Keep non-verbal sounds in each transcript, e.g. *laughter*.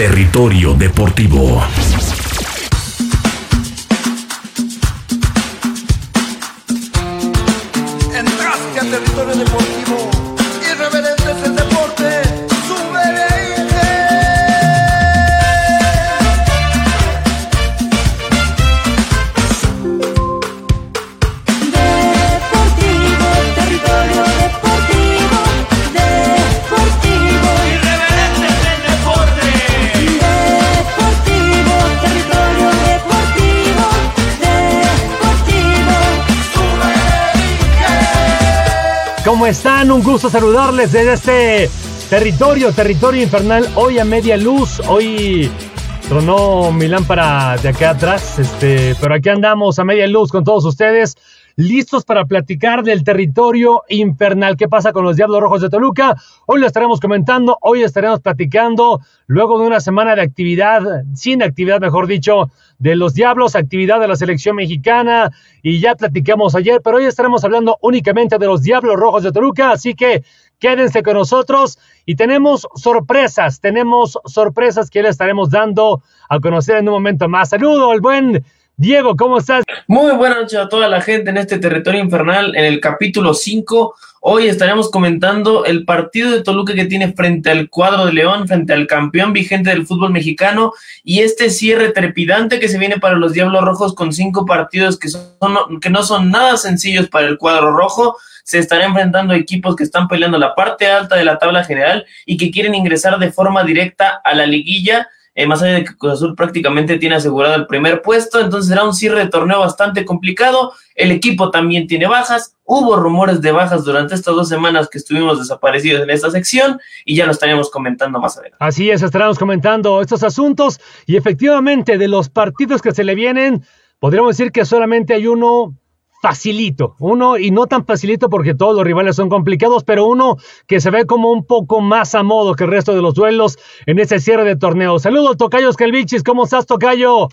Territorio Deportivo. Entraste al territorio deportivo. Están? Un gusto saludarles desde este territorio, territorio infernal. Hoy a media luz, hoy tronó mi lámpara de acá atrás, este, pero aquí andamos a media luz con todos ustedes, listos para platicar del territorio infernal. ¿Qué pasa con los Diablos Rojos de Toluca? Hoy lo estaremos comentando, hoy estaremos platicando, luego de una semana de actividad, sin actividad, mejor dicho, de los Diablos, actividad de la selección mexicana, y ya platicamos ayer, pero hoy estaremos hablando únicamente de los Diablos Rojos de Toluca, así que quédense con nosotros y tenemos sorpresas, tenemos sorpresas que le estaremos dando a conocer en un momento más. Saludo al buen Diego, ¿cómo estás? Muy buenas noches a toda la gente en este territorio infernal, en el capítulo 5. Hoy estaremos comentando el partido de Toluca que tiene frente al cuadro de León, frente al campeón vigente del fútbol mexicano y este cierre trepidante que se viene para los Diablos Rojos con cinco partidos que, son, que no son nada sencillos para el cuadro rojo. Se estará enfrentando equipos que están peleando la parte alta de la tabla general y que quieren ingresar de forma directa a la liguilla. Eh, más allá de que Cruz Azul prácticamente tiene asegurado el primer puesto, entonces será un cierre de torneo bastante complicado. El equipo también tiene bajas. Hubo rumores de bajas durante estas dos semanas que estuvimos desaparecidos en esta sección y ya lo estaríamos comentando más adelante. Así es, estaremos comentando estos asuntos y efectivamente de los partidos que se le vienen, podríamos decir que solamente hay uno facilito, uno y no tan facilito porque todos los rivales son complicados, pero uno que se ve como un poco más a modo que el resto de los duelos en ese cierre de torneo. Saludos, Tocayo Calvichis, ¿cómo estás, Tocayo?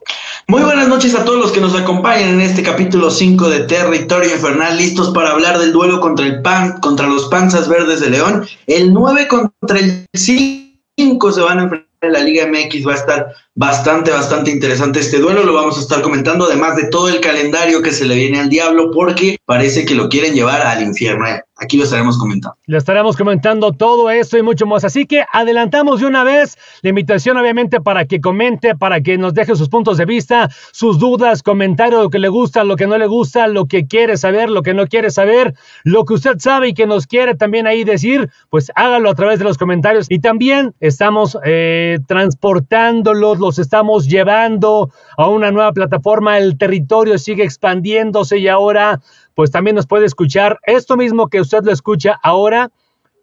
Muy buenas noches a todos los que nos acompañan en este capítulo 5 de Territorio Infernal, listos para hablar del duelo contra el PAN, contra los Panzas Verdes de León. El 9 contra el 5 se van a enfrentar la Liga MX, va a estar bastante, bastante interesante este duelo, lo vamos a estar comentando, además de todo el calendario que se le viene al diablo, porque parece que lo quieren llevar al infierno. ¿eh? Aquí lo estaremos comentando. Le estaremos comentando todo esto y mucho más. Así que adelantamos de una vez la invitación, obviamente, para que comente, para que nos deje sus puntos de vista, sus dudas, comentarios, lo que le gusta, lo que no le gusta, lo que quiere saber, lo que no quiere saber, lo que usted sabe y que nos quiere también ahí decir, pues hágalo a través de los comentarios. Y también estamos eh, transportándolos, los estamos llevando a una nueva plataforma. El territorio sigue expandiéndose y ahora pues también nos puede escuchar esto mismo que usted lo escucha ahora.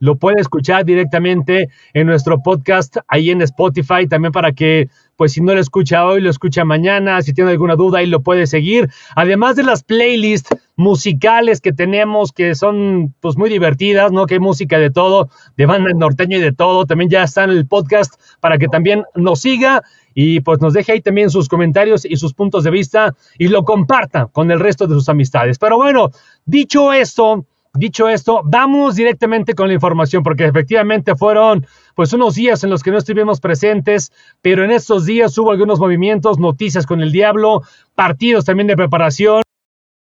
Lo puede escuchar directamente en nuestro podcast ahí en Spotify, también para que, pues si no lo escucha hoy, lo escucha mañana, si tiene alguna duda, ahí lo puede seguir. Además de las playlists musicales que tenemos, que son pues muy divertidas, ¿no? Que hay música de todo, de banda norteño y de todo, también ya está en el podcast para que también nos siga y pues nos deje ahí también sus comentarios y sus puntos de vista y lo comparta con el resto de sus amistades. Pero bueno, dicho esto, dicho esto, vamos directamente con la información porque efectivamente fueron pues unos días en los que no estuvimos presentes, pero en estos días hubo algunos movimientos, noticias con el diablo, partidos también de preparación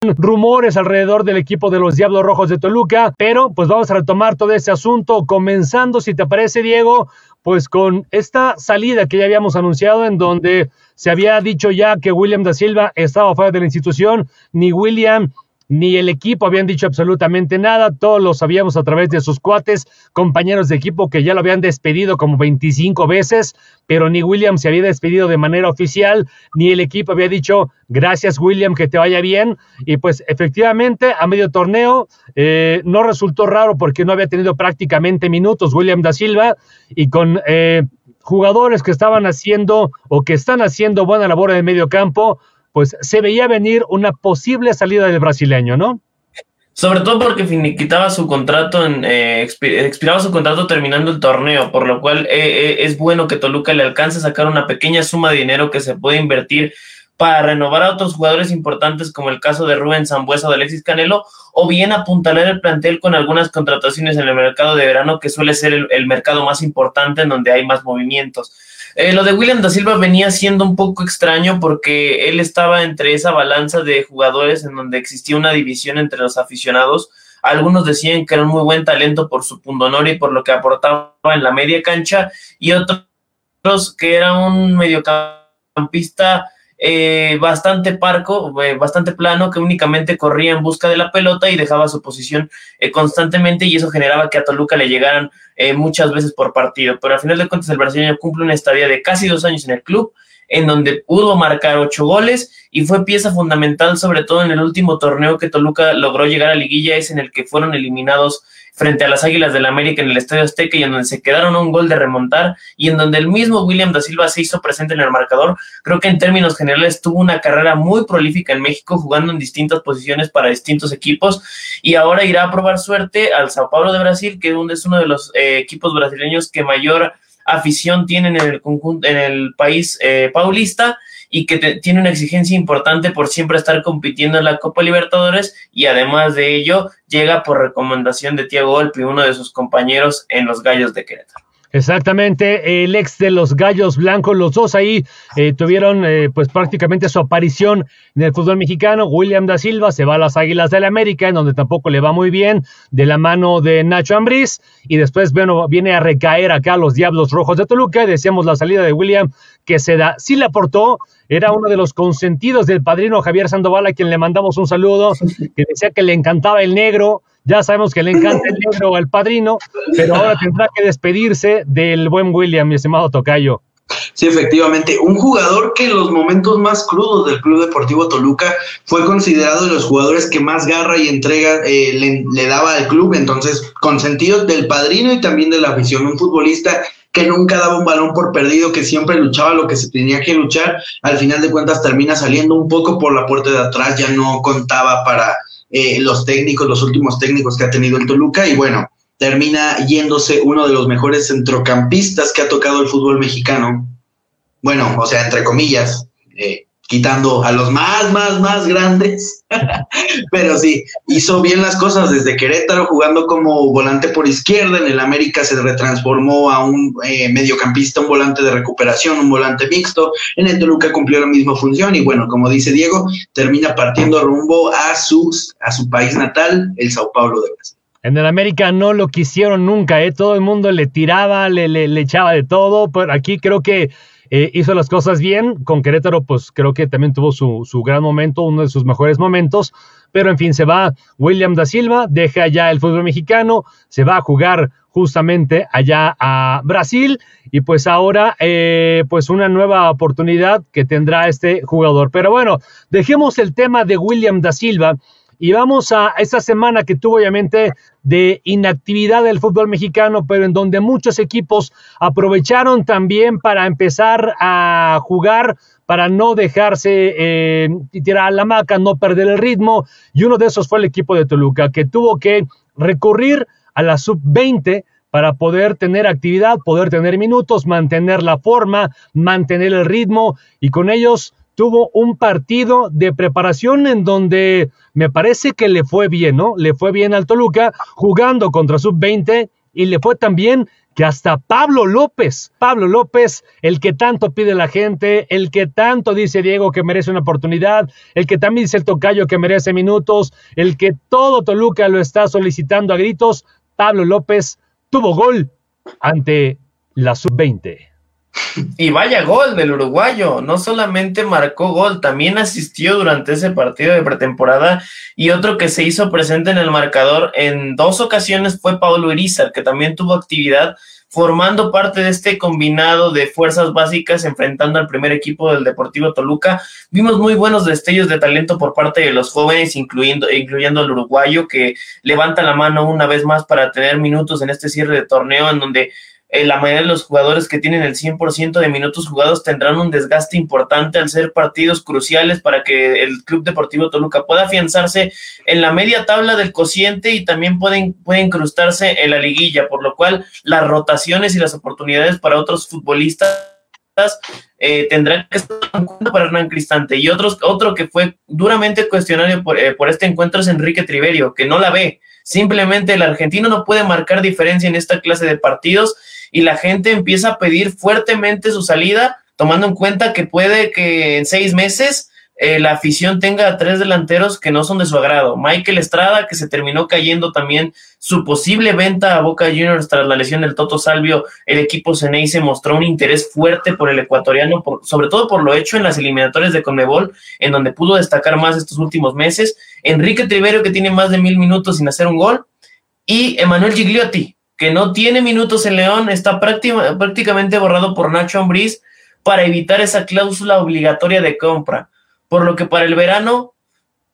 rumores alrededor del equipo de los Diablos Rojos de Toluca, pero pues vamos a retomar todo ese asunto, comenzando, si te parece, Diego, pues con esta salida que ya habíamos anunciado, en donde se había dicho ya que William da Silva estaba fuera de la institución, ni William ni el equipo habían dicho absolutamente nada, todos lo sabíamos a través de sus cuates, compañeros de equipo que ya lo habían despedido como 25 veces, pero ni William se había despedido de manera oficial, ni el equipo había dicho gracias William, que te vaya bien, y pues efectivamente a medio torneo eh, no resultó raro porque no había tenido prácticamente minutos William da Silva y con... Eh, jugadores que estaban haciendo o que están haciendo buena labor en el medio campo, pues se veía venir una posible salida del brasileño, ¿no? Sobre todo porque finiquitaba su contrato, en, eh, expiraba su contrato terminando el torneo, por lo cual eh, eh, es bueno que Toluca le alcance a sacar una pequeña suma de dinero que se puede invertir para renovar a otros jugadores importantes como el caso de Rubén Zambuesa o de Alexis Canelo, o bien apuntalar el plantel con algunas contrataciones en el mercado de verano, que suele ser el, el mercado más importante en donde hay más movimientos. Eh, lo de William da Silva venía siendo un poco extraño porque él estaba entre esa balanza de jugadores en donde existía una división entre los aficionados. Algunos decían que era un muy buen talento por su pundonor y por lo que aportaba en la media cancha, y otros que era un mediocampista eh, bastante parco, eh, bastante plano, que únicamente corría en busca de la pelota y dejaba su posición eh, constantemente y eso generaba que a Toluca le llegaran eh, muchas veces por partido. Pero al final de cuentas el brasileño cumple una estadía de casi dos años en el club, en donde pudo marcar ocho goles y fue pieza fundamental, sobre todo en el último torneo que Toluca logró llegar a liguilla, es en el que fueron eliminados frente a las Águilas del la América en el Estadio Azteca y en donde se quedaron un gol de remontar y en donde el mismo William da Silva se hizo presente en el marcador. Creo que en términos generales tuvo una carrera muy prolífica en México, jugando en distintas posiciones para distintos equipos y ahora irá a probar suerte al Sao Paulo de Brasil, que es uno de los eh, equipos brasileños que mayor afición tienen en el conjunto, en el país eh, paulista y que te, tiene una exigencia importante por siempre estar compitiendo en la Copa Libertadores y además de ello llega por recomendación de Tiago Golpe, uno de sus compañeros en los Gallos de Querétaro. Exactamente, el ex de los Gallos Blancos, los dos ahí eh, tuvieron eh, pues prácticamente su aparición en el fútbol mexicano. William da Silva se va a las Águilas del la América, en donde tampoco le va muy bien, de la mano de Nacho Ambriz, y después bueno, viene a recaer acá los Diablos Rojos de Toluca. Decíamos la salida de William que se da, sí le aportó, era uno de los consentidos del padrino Javier Sandoval, a quien le mandamos un saludo, que decía que le encantaba el negro, ya sabemos que le encanta el negro al padrino, pero ahora tendrá que despedirse del buen William, mi estimado Tocayo. Sí, efectivamente, un jugador que en los momentos más crudos del Club Deportivo Toluca fue considerado de los jugadores que más garra y entrega eh, le, le, daba al club, entonces consentido del padrino y también de la afición, un futbolista que nunca daba un balón por perdido, que siempre luchaba lo que se tenía que luchar, al final de cuentas termina saliendo un poco por la puerta de atrás, ya no contaba para eh, los técnicos, los últimos técnicos que ha tenido el Toluca y bueno, termina yéndose uno de los mejores centrocampistas que ha tocado el fútbol mexicano. Bueno, o sea, entre comillas, eh, quitando a los más, más, más grandes. *laughs* Pero sí, hizo bien las cosas desde Querétaro, jugando como volante por izquierda. En el América se retransformó a un eh, mediocampista, un volante de recuperación, un volante mixto. En el Toluca cumplió la misma función y bueno, como dice Diego, termina partiendo rumbo a, sus, a su país natal, el Sao Paulo de Brasil. En el América no lo quisieron nunca, ¿eh? todo el mundo le tiraba, le, le, le echaba de todo, pero aquí creo que eh, hizo las cosas bien. Con Querétaro, pues creo que también tuvo su, su, gran momento, uno de sus mejores momentos. Pero en fin, se va William da Silva, deja ya el fútbol mexicano, se va a jugar justamente allá a Brasil y pues ahora eh, pues una nueva oportunidad que tendrá este jugador. Pero bueno, dejemos el tema de William da Silva y vamos a esta semana que tuvo obviamente de inactividad del fútbol mexicano, pero en donde muchos equipos aprovecharon también para empezar a jugar para no dejarse eh, tirar a la maca, no perder el ritmo. Y uno de esos fue el equipo de Toluca, que tuvo que recurrir a la sub-20 para poder tener actividad, poder tener minutos, mantener la forma, mantener el ritmo y con ellos tuvo un partido de preparación en donde me parece que le fue bien, ¿no? Le fue bien al Toluca jugando contra sub-20 y le fue tan bien que hasta Pablo López, Pablo López, el que tanto pide la gente, el que tanto dice Diego que merece una oportunidad, el que también dice el tocayo que merece minutos, el que todo Toluca lo está solicitando a gritos, Pablo López tuvo gol ante la sub-20. Y vaya gol del uruguayo, no solamente marcó gol, también asistió durante ese partido de pretemporada y otro que se hizo presente en el marcador en dos ocasiones fue Pablo Irizar, que también tuvo actividad formando parte de este combinado de fuerzas básicas enfrentando al primer equipo del Deportivo Toluca. Vimos muy buenos destellos de talento por parte de los jóvenes, incluyendo, incluyendo al uruguayo que levanta la mano una vez más para tener minutos en este cierre de torneo en donde eh, la mayoría de los jugadores que tienen el 100% de minutos jugados tendrán un desgaste importante al ser partidos cruciales para que el Club Deportivo Toluca pueda afianzarse en la media tabla del cociente y también pueden, pueden incrustarse en la liguilla, por lo cual las rotaciones y las oportunidades para otros futbolistas eh, tendrán que estar en cuenta para Hernán Cristante. Y otros, otro que fue duramente cuestionario por, eh, por este encuentro es Enrique Triverio, que no la ve. Simplemente el argentino no puede marcar diferencia en esta clase de partidos y la gente empieza a pedir fuertemente su salida, tomando en cuenta que puede que en seis meses eh, la afición tenga a tres delanteros que no son de su agrado. Michael Estrada, que se terminó cayendo también su posible venta a Boca Juniors tras la lesión del Toto Salvio, el equipo Ceney se mostró un interés fuerte por el ecuatoriano, sobre todo por lo hecho en las eliminatorias de Conmebol, en donde pudo destacar más estos últimos meses. Enrique Triverio, que tiene más de mil minutos sin hacer un gol, y Emanuel Gigliotti, que no tiene minutos en León, está prácticamente borrado por Nacho Ambriz para evitar esa cláusula obligatoria de compra por lo que para el verano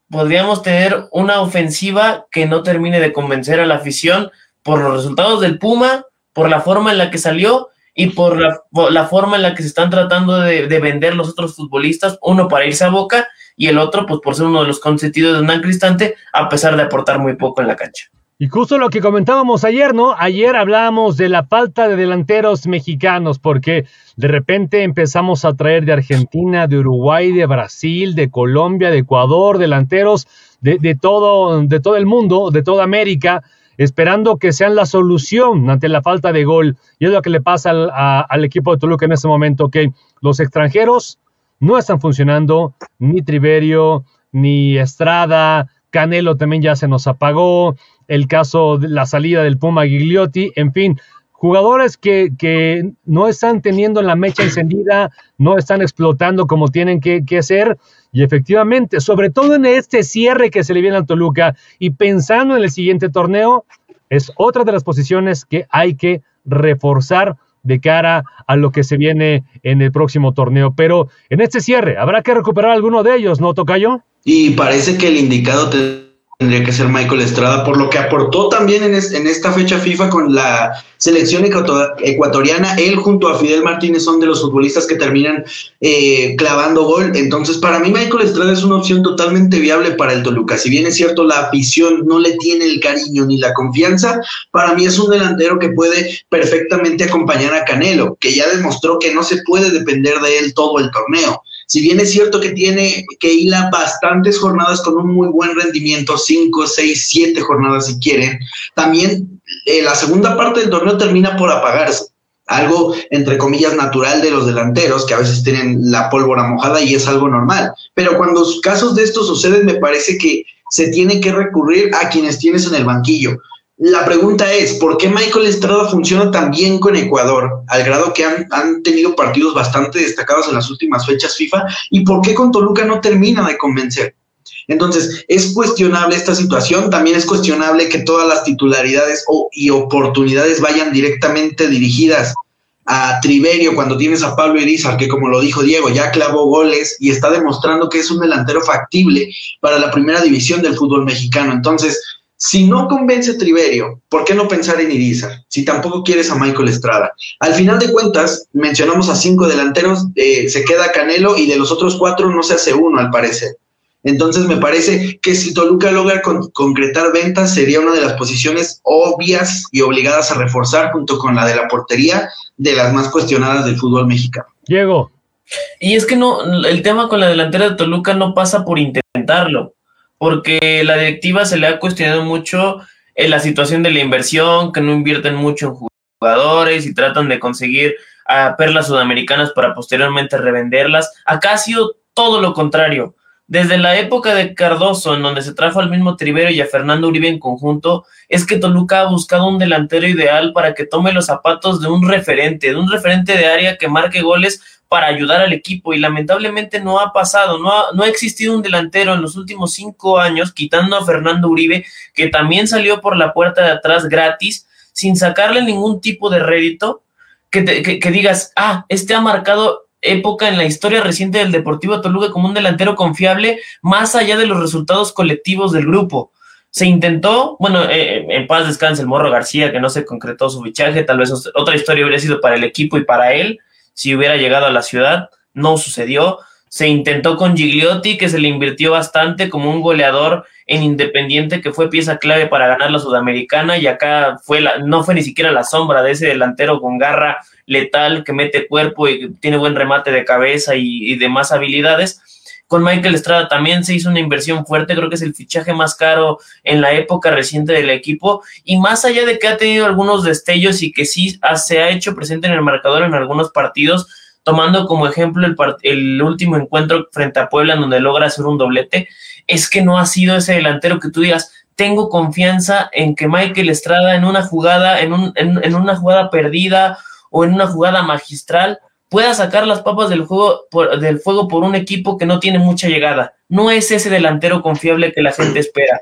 podríamos tener una ofensiva que no termine de convencer a la afición por los resultados del Puma, por la forma en la que salió y por la, forma en la que se están tratando de, de, vender los otros futbolistas, uno para irse a Boca y el otro pues por ser uno de los consentidos de Hernán Cristante, a pesar de aportar muy poco en la cancha. Y justo lo que comentábamos ayer, ¿no? Ayer hablábamos de la falta de delanteros mexicanos, porque de repente empezamos a traer de Argentina, de Uruguay, de Brasil, de Colombia, de Ecuador, delanteros de, todo, de todo el mundo, de toda América, esperando que sean la solución ante la falta de gol. Y es lo que le pasa al, a, al equipo de Toluca en este momento, que los extranjeros no están funcionando, ni Triverio, ni Estrada, Canelo también ya se nos apagó, el caso de la salida del Puma Gigliotti, en fin, jugadores que, que, no están teniendo la mecha encendida, no están explotando como tienen que, que, hacer. Y efectivamente, sobre todo en este cierre que se le viene al Toluca y pensando en el siguiente torneo, es otra de las posiciones que hay que reforzar de cara a lo que se viene en el próximo torneo. Pero en este cierre, habrá que recuperar alguno de ellos, ¿no, Tocayo? Y parece que el indicado tendría que ser Michael Estrada, por lo que aportó también en, es, en esta fecha FIFA con la selección ecuatoriana. Él junto a Fidel Martínez son de los futbolistas que terminan eh, clavando gol. Entonces, para mí Michael Estrada es una opción totalmente viable para el Toluca. Si bien es cierto, la afición no le tiene el cariño ni la confianza, para mí es un delantero que puede perfectamente acompañar a Canelo, que ya demostró que no se puede depender de él todo el torneo. Si bien es cierto que tiene que hila bastantes jornadas con un muy buen rendimiento, cinco, seis, siete jornadas si quieren, también eh, la segunda parte del torneo termina por apagarse. Algo, entre comillas, natural de los delanteros, que a veces tienen la pólvora mojada y es algo normal. Pero cuando casos de estos suceden, me parece que se tiene que recurrir a quienes tienes en el banquillo. La pregunta es, ¿por qué Michael Estrada funciona tan bien con Ecuador, al grado que han, han, tenido partidos bastante destacados en las últimas fechas FIFA? ¿Y por qué con Toluca no termina de convencer? Entonces, es cuestionable esta situación, también es cuestionable que todas las titularidades o, y oportunidades vayan directamente dirigidas a Triverio cuando tienes a Pablo Irizar, que como lo dijo Diego, ya clavó goles y está demostrando que es un delantero factible para la primera división del fútbol mexicano. Entonces, si no convence Triverio, ¿por qué no pensar en Irizar? Si tampoco quieres a Michael Estrada. Al final de cuentas, mencionamos a cinco delanteros, eh, se queda Canelo y de los otros cuatro no se hace uno, al parecer. Entonces me parece que si Toluca logra con, concretar ventas sería una de las posiciones obvias y obligadas a reforzar junto con la de la portería de las más cuestionadas del fútbol mexicano. Diego. Y es que no, el tema con la delantera de Toluca no pasa por intentarlo porque la directiva se le ha cuestionado mucho en la situación de la inversión, que no invierten mucho en jugadores y tratan de conseguir a perlas sudamericanas para posteriormente revenderlas. Acá ha sido todo lo contrario. Desde la época de Cardoso, en donde se trajo al mismo Trivero y a Fernando Uribe en conjunto, es que Toluca ha buscado un delantero ideal para que tome los zapatos de un referente, de un referente de área que marque goles para ayudar al equipo y lamentablemente no ha pasado, no ha, no ha existido un delantero en los últimos cinco años, quitando a Fernando Uribe, que también salió por la puerta de atrás gratis, sin sacarle ningún tipo de rédito, que, te, que, digas, ah, este ha marcado época en la historia reciente del Deportivo Toluca como un delantero confiable, más allá de los resultados colectivos del grupo. Se intentó, bueno, eh, en paz descanse el Morro García, que no se concretó su fichaje, tal vez otra historia hubiera sido para el equipo y para él, si hubiera llegado a la ciudad, no sucedió. Se intentó con Gigliotti, que se le invirtió bastante como un goleador en Independiente, que fue pieza clave para ganar la Sudamericana, y acá fue la, no fue ni siquiera la sombra de ese delantero con garra letal que mete cuerpo y tiene buen remate de cabeza y, y demás habilidades. Con Michael Estrada también se hizo una inversión fuerte, creo que es el fichaje más caro en la época reciente del equipo. Y más allá de que ha tenido algunos destellos y que sí se ha hecho presente en el marcador en algunos partidos, tomando como ejemplo el, el último encuentro frente a Puebla, en donde logra hacer un doblete, es que no ha sido ese delantero que tú digas, tengo confianza en que Michael Estrada en una jugada, en, un, en, en una jugada perdida o en una jugada magistral, pueda sacar las papas del, juego, por, del fuego por un equipo que no tiene mucha llegada. No es ese delantero confiable que la gente *clears throat* espera.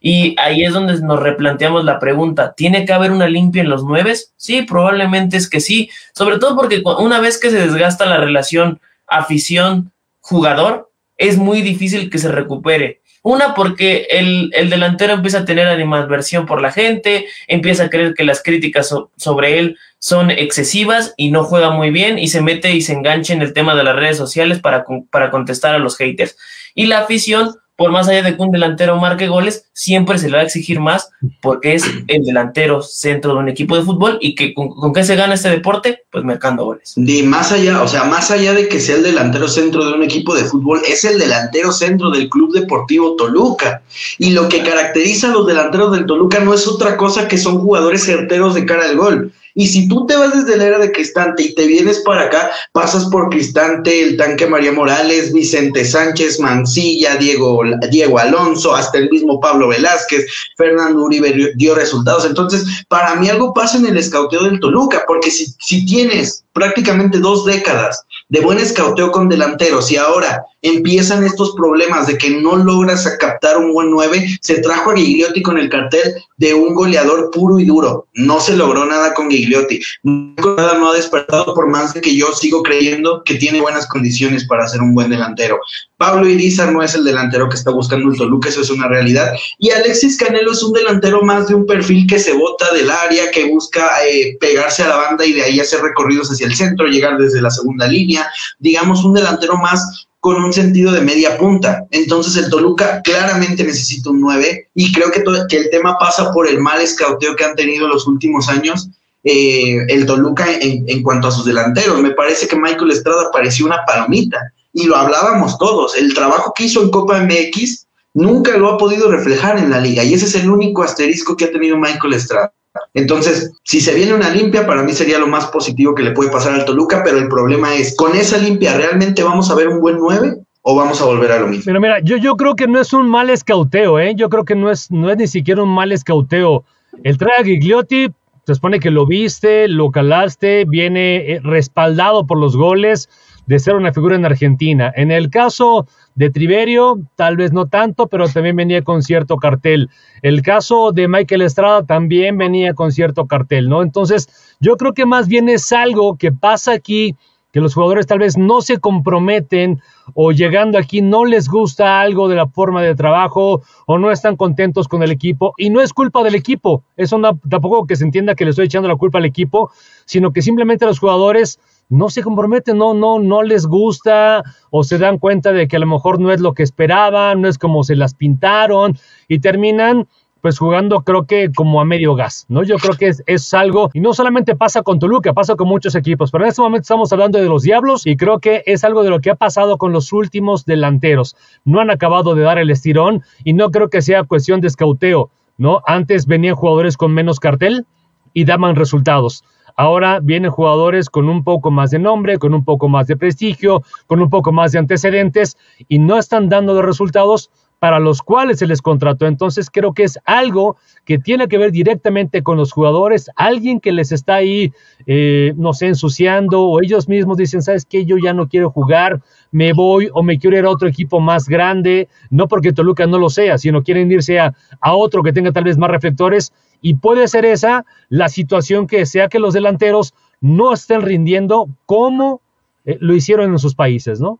Y ahí es donde nos replanteamos la pregunta, ¿tiene que haber una limpia en los nueve? Sí, probablemente es que sí, sobre todo porque una vez que se desgasta la relación afición-jugador, es muy difícil que se recupere. Una, porque el, el, delantero empieza a tener animadversión por la gente, empieza a creer que las críticas so, sobre él son excesivas y no juega muy bien y se mete y se engancha en el tema de las redes sociales para, para contestar a los haters. Y la afición, por más allá de que un delantero marque goles, siempre se le va a exigir más porque es el delantero centro de un equipo de fútbol y que con, qué se gana este deporte, pues marcando goles. De más allá, o sea, más allá de que sea el delantero centro de un equipo de fútbol, es el delantero centro del Club Deportivo Toluca. Y lo que caracteriza a los delanteros del Toluca no es otra cosa que son jugadores certeros de cara al gol. Y si tú te vas desde la era de Cristante y te vienes para acá, pasas por Cristante, el tanque María Morales, Vicente Sánchez, Mancilla, Diego, Diego Alonso, hasta el mismo Pablo Velázquez, Fernando Uribe dio resultados. Entonces, para mí algo pasa en el escauteo del Toluca, porque si, si tienes prácticamente dos décadas de buen escauteo con delanteros y ahora empiezan estos problemas de que no logras captar un buen 9, se trajo a Gigliotti con el cartel de un goleador puro y duro. No se logró nada con Gigliotti. Nada no ha despertado por más de que yo sigo creyendo que tiene buenas condiciones para ser un buen delantero. Pablo Irizar no es el delantero que está buscando el Toluca, eso es una realidad. Y Alexis Canelo es un delantero más de un perfil que se bota del área, que busca eh, pegarse a la banda y de ahí hacer recorridos hacia el centro, llegar desde la segunda línea. Digamos, un delantero más con un sentido de media punta. Entonces el Toluca claramente necesita un 9 y creo que, que el tema pasa por el mal escauteo que han tenido los últimos años eh, el Toluca en, en, cuanto a sus delanteros. Me parece que Michael Estrada pareció una palomita y lo hablábamos todos. El trabajo que hizo en Copa MX nunca lo ha podido reflejar en la liga y ese es el único asterisco que ha tenido Michael Estrada. Entonces, si se viene una limpia, para mí sería lo más positivo que le puede pasar al Toluca, pero el problema es, ¿con esa limpia realmente vamos a ver un buen 9? ¿O vamos a volver a lo mismo? Pero mira, yo, yo creo que no es un mal escauteo, ¿eh? Yo creo que no es, no es ni siquiera un mal escauteo. El trae a Gigliotti, se supone que lo viste, lo calaste, viene respaldado por los goles de ser una figura en Argentina. En el caso de Triverio, tal vez no tanto, pero también venía con cierto cartel. El caso de Michael Estrada también venía con cierto cartel, ¿no? Entonces, yo creo que más bien es algo que pasa aquí, que los jugadores tal vez no se comprometen o llegando aquí no les gusta algo de la forma de trabajo o no están contentos con el equipo y no es culpa del equipo, eso no, tampoco que se entienda que le estoy echando la culpa al equipo, sino que simplemente los jugadores no se comprometen, no, no, no les gusta o se dan cuenta de que a lo mejor no es lo que esperaban, no es como se las pintaron y terminan pues jugando creo que como a medio gas, ¿no? Yo creo que es, es, algo, y no solamente pasa con Toluca, pasa con muchos equipos, pero en este momento estamos hablando de los Diablos y creo que es algo de lo que ha pasado con los últimos delanteros. No han acabado de dar el estirón y no creo que sea cuestión de escauteo, ¿no? Antes venían jugadores con menos cartel y daban resultados. Ahora vienen jugadores con un poco más de nombre, con un poco más de prestigio, con un poco más de antecedentes y no están dando los resultados para los cuales se les contrató. Entonces creo que es algo que tiene que ver directamente con los jugadores, alguien que les está ahí, eh, no sé, ensuciando o ellos mismos dicen, ¿sabes qué? Yo ya no quiero jugar, me voy o me quiero ir a otro equipo más grande, no porque Toluca no lo sea, sino quieren irse a, a otro que tenga tal vez más reflectores y puede ser esa la situación que sea que los delanteros no estén rindiendo como eh, lo hicieron en sus países, ¿no?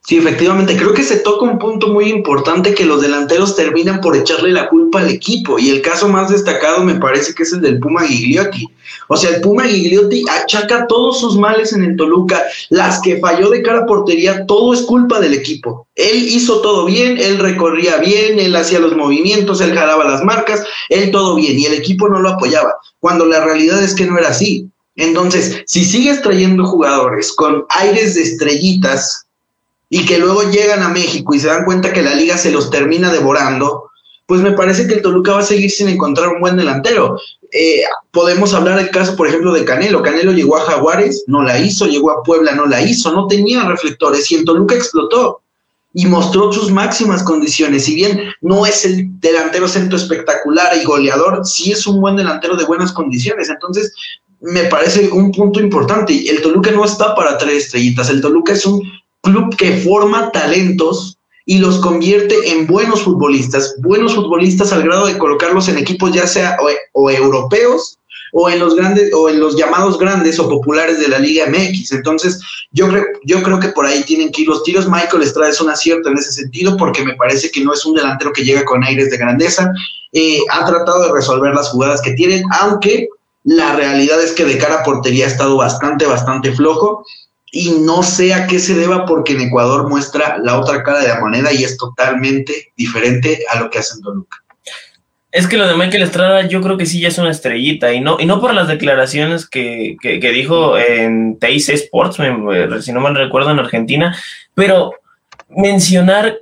Sí, efectivamente, creo que se toca un punto muy importante que los delanteros terminan por echarle la culpa al equipo y el caso más destacado me parece que es el del Puma Gigliotti. O sea, el Puma Gigliotti achaca todos sus males en el Toluca, las que falló de cara a portería, todo es culpa del equipo. Él hizo todo bien, él recorría bien, él hacía los movimientos, él jalaba las marcas, él todo bien y el equipo no lo apoyaba, cuando la realidad es que no era así. Entonces, si sigues trayendo jugadores con aires de estrellitas, y que luego llegan a México y se dan cuenta que la liga se los termina devorando, pues me parece que el Toluca va a seguir sin encontrar un buen delantero. Eh, podemos hablar del caso, por ejemplo, de Canelo. Canelo llegó a Jaguares, no la hizo, llegó a Puebla, no la hizo, no tenía reflectores y el Toluca explotó y mostró sus máximas condiciones. Si bien no es el delantero centro espectacular y goleador, sí es un buen delantero de buenas condiciones. Entonces, me parece un punto importante. El Toluca no está para tres estrellitas. El Toluca es un club que forma talentos y los convierte en buenos futbolistas, buenos futbolistas al grado de colocarlos en equipos ya sea o, europeos o en los grandes o en los llamados grandes o populares de la Liga MX. Entonces, yo creo, yo creo que por ahí tienen que ir los tiros. Michael Estrada es un acierto en ese sentido porque me parece que no es un delantero que llega con aires de grandeza. Eh, ha tratado de resolver las jugadas que tienen, aunque la realidad es que de cara a portería ha estado bastante, bastante flojo y no sé a qué se deba porque en Ecuador muestra la otra cara de la moneda y es totalmente diferente a lo que hace en Toluca. Es que lo de Michael Estrada yo creo que sí ya es una estrellita y no, y no por las declaraciones que, que, dijo en TIC Sports, si no mal recuerdo, en Argentina, pero mencionar,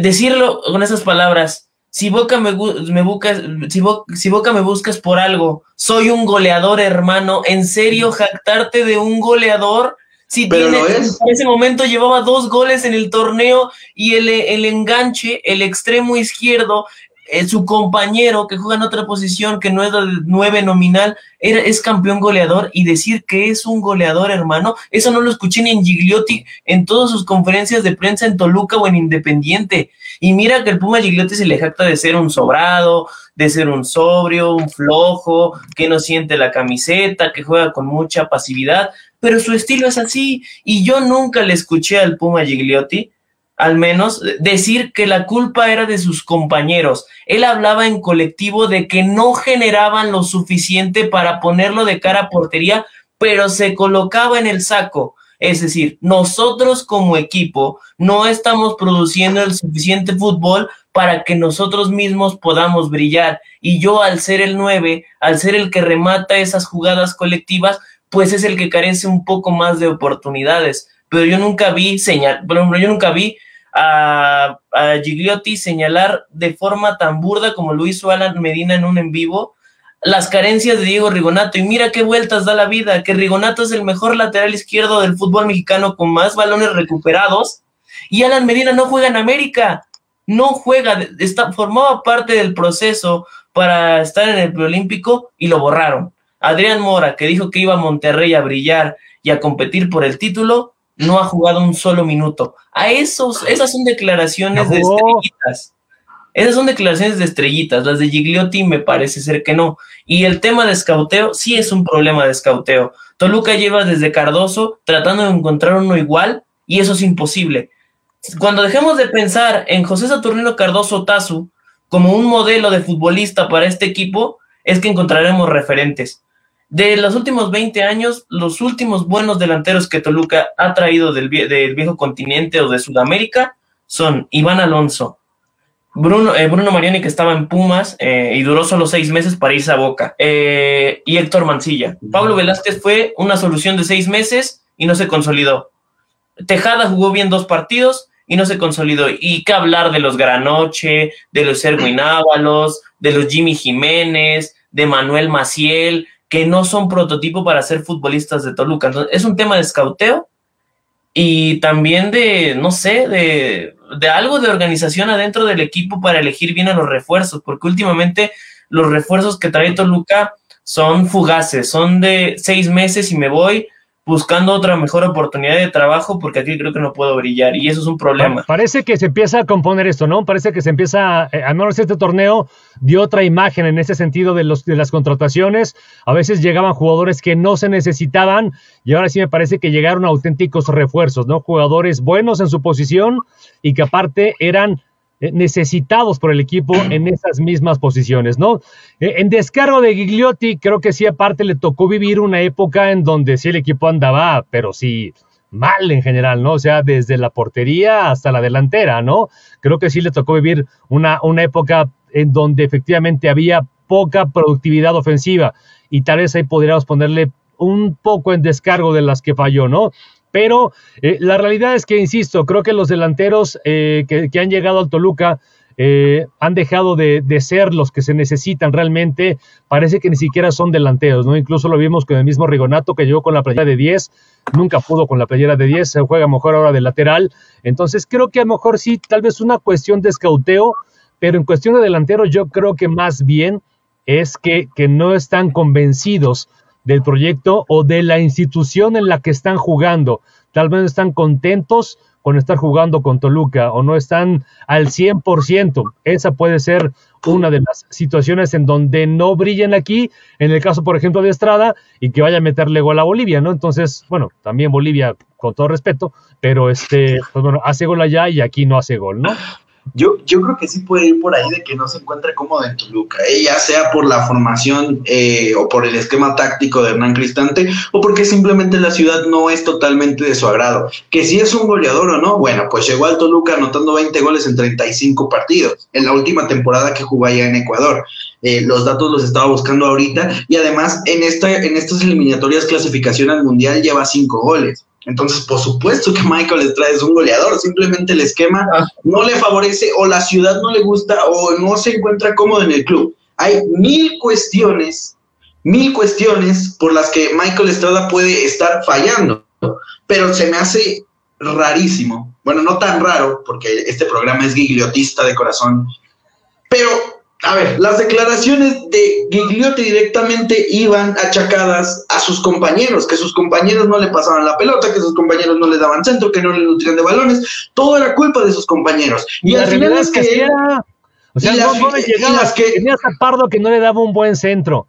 decirlo con esas palabras, si Boca me, me buscas, si, si Boca me buscas por algo, soy un goleador hermano, en serio jactarte de un goleador, si Pero tiene, es. en ese momento llevaba dos goles en el torneo y el, el enganche, el extremo izquierdo, eh, su compañero que juega en otra posición que no es el nueve nominal, era, es campeón goleador y decir que es un goleador, hermano, eso no lo escuché ni en Gigliotti en todas sus conferencias de prensa en Toluca o en Independiente. Y mira que el Puma Gigliotti se le jacta de ser un sobrado, de ser un sobrio, un flojo, que no siente la camiseta, que juega con mucha pasividad, pero su estilo es así. Y yo nunca le escuché al Puma Gigliotti, al menos, decir que la culpa era de sus compañeros. Él hablaba en colectivo de que no generaban lo suficiente para ponerlo de cara a portería, pero se colocaba en el saco. Es decir, nosotros como equipo no estamos produciendo el suficiente fútbol para que nosotros mismos podamos brillar. Y yo al ser el 9, al ser el que remata esas jugadas colectivas, pues es el que carece un poco más de oportunidades. Pero yo nunca vi señal, por ejemplo, yo nunca vi a, Gigliotti señalar de forma tan burda como lo hizo Alan Medina en un en vivo las carencias de Diego Rigonato. Y mira qué vueltas da la vida, que Rigonato es el mejor lateral izquierdo del fútbol mexicano con más balones recuperados. Y Alan Medina no juega en América, no juega, está, formaba parte del proceso para estar en el preolímpico y lo borraron. Adrián Mora, que dijo que iba a Monterrey a brillar y a competir por el título, no ha jugado un solo minuto. A esos, esas son declaraciones No de estrellitas. Esas son declaraciones de estrellitas, las de Gigliotti me parece ser que no. Y el tema de escauteo sí es un problema de escauteo. Toluca lleva desde Cardoso tratando de encontrar uno igual y eso es imposible. Cuando dejemos de pensar en José Saturnino Cardoso Tazu como un modelo de futbolista para este equipo, es que encontraremos referentes. De los últimos 20 años, los últimos buenos delanteros que Toluca ha traído del, vie- del viejo continente o de Sudamérica son Iván Alonso, Bruno, eh, Bruno Mariani, que estaba en Pumas eh, y duró solo seis meses para irse a Boca, eh, y Héctor Mancilla. Pablo Velázquez fue una solución de seis meses y no se consolidó. Tejada jugó bien dos partidos y no se consolidó. Y qué hablar de los Granoche, de los Erwin Ábalos, de los Jimmy Jiménez, de Manuel Maciel, que no son prototipo para ser futbolistas de Toluca. Entonces, es un tema de escauteo y también de, no sé, de, de algo de organización adentro del equipo para elegir bien a los refuerzos, porque últimamente los refuerzos que trae Toluca son fugaces, son de seis meses y me voy, buscando otra mejor oportunidad de trabajo porque aquí creo que no puedo brillar y eso es un problema. Parece que se empieza a componer esto, ¿no? Parece que se empieza, eh, al menos este torneo dio otra imagen en ese sentido de, los, de las contrataciones. A veces llegaban jugadores que no se necesitaban y ahora sí me parece que llegaron auténticos refuerzos, ¿no? Jugadores buenos en su posición y que aparte eran necesitados por el equipo en esas mismas posiciones, ¿no? Eh, en descargo de Gigliotti, creo que sí, aparte le tocó vivir una época en donde sí el equipo andaba, pero sí mal en general, ¿no? O sea, desde la portería hasta la delantera, ¿no? Creo que sí le tocó vivir una, una época en donde efectivamente había poca productividad ofensiva y tal vez ahí podríamos ponerle un poco en descargo de las que falló, ¿no? Pero eh, la realidad es que, insisto, creo que los delanteros eh, que, han llegado al Toluca eh, han dejado de, ser los que se necesitan realmente. Parece que ni siquiera son delanteros, ¿no? Incluso lo vimos con el mismo Rigonato que llegó con la playera de 10, nunca pudo con la playera de 10, se juega mejor ahora de lateral. Entonces creo que a lo mejor sí, tal vez una cuestión de escauteo, pero en cuestión de delanteros yo creo que más bien es que, que no están convencidos del proyecto o de la institución en la que están jugando. Tal vez están contentos con estar jugando con Toluca o no están al 100%. Esa puede ser una de las situaciones en donde no brillan aquí, en el caso, por ejemplo, de Estrada, y que vaya a meterle gol a Bolivia, ¿no? Entonces, bueno, también Bolivia, con todo respeto, pero este, pues bueno, hace gol allá y aquí no hace gol, ¿no? Yo, yo creo que sí puede ir por ahí de que no se encuentre cómodo en Toluca, ¿eh? ya sea por la formación eh, o por el esquema táctico de Hernán Cristante o porque simplemente la ciudad no es totalmente de su agrado. Que si es un goleador o no, bueno, pues llegó al Toluca anotando 20 goles en 35 partidos en la última temporada que jugó allá en Ecuador. Eh, los datos los estaba buscando ahorita y además en, esta, en estas eliminatorias clasificación al Mundial lleva 5 goles. Entonces, por supuesto que Michael Estrada es un goleador, simplemente el esquema ah. no le favorece o la ciudad no le gusta o no se encuentra cómodo en el club. Hay mil cuestiones, mil cuestiones por las que Michael Estrada puede estar fallando, pero se me hace rarísimo, bueno, no tan raro, porque este programa es gigliotista de corazón, pero a ver, las declaraciones de Gigliotti directamente iban achacadas a sus compañeros, que sus compañeros no le pasaban la pelota, que sus compañeros no le daban centro, que no le nutrían de balones, todo era culpa de sus compañeros. Y, al final es que, era, o sea, no, le llegaba, que tenía Pardo que no le daba un buen centro.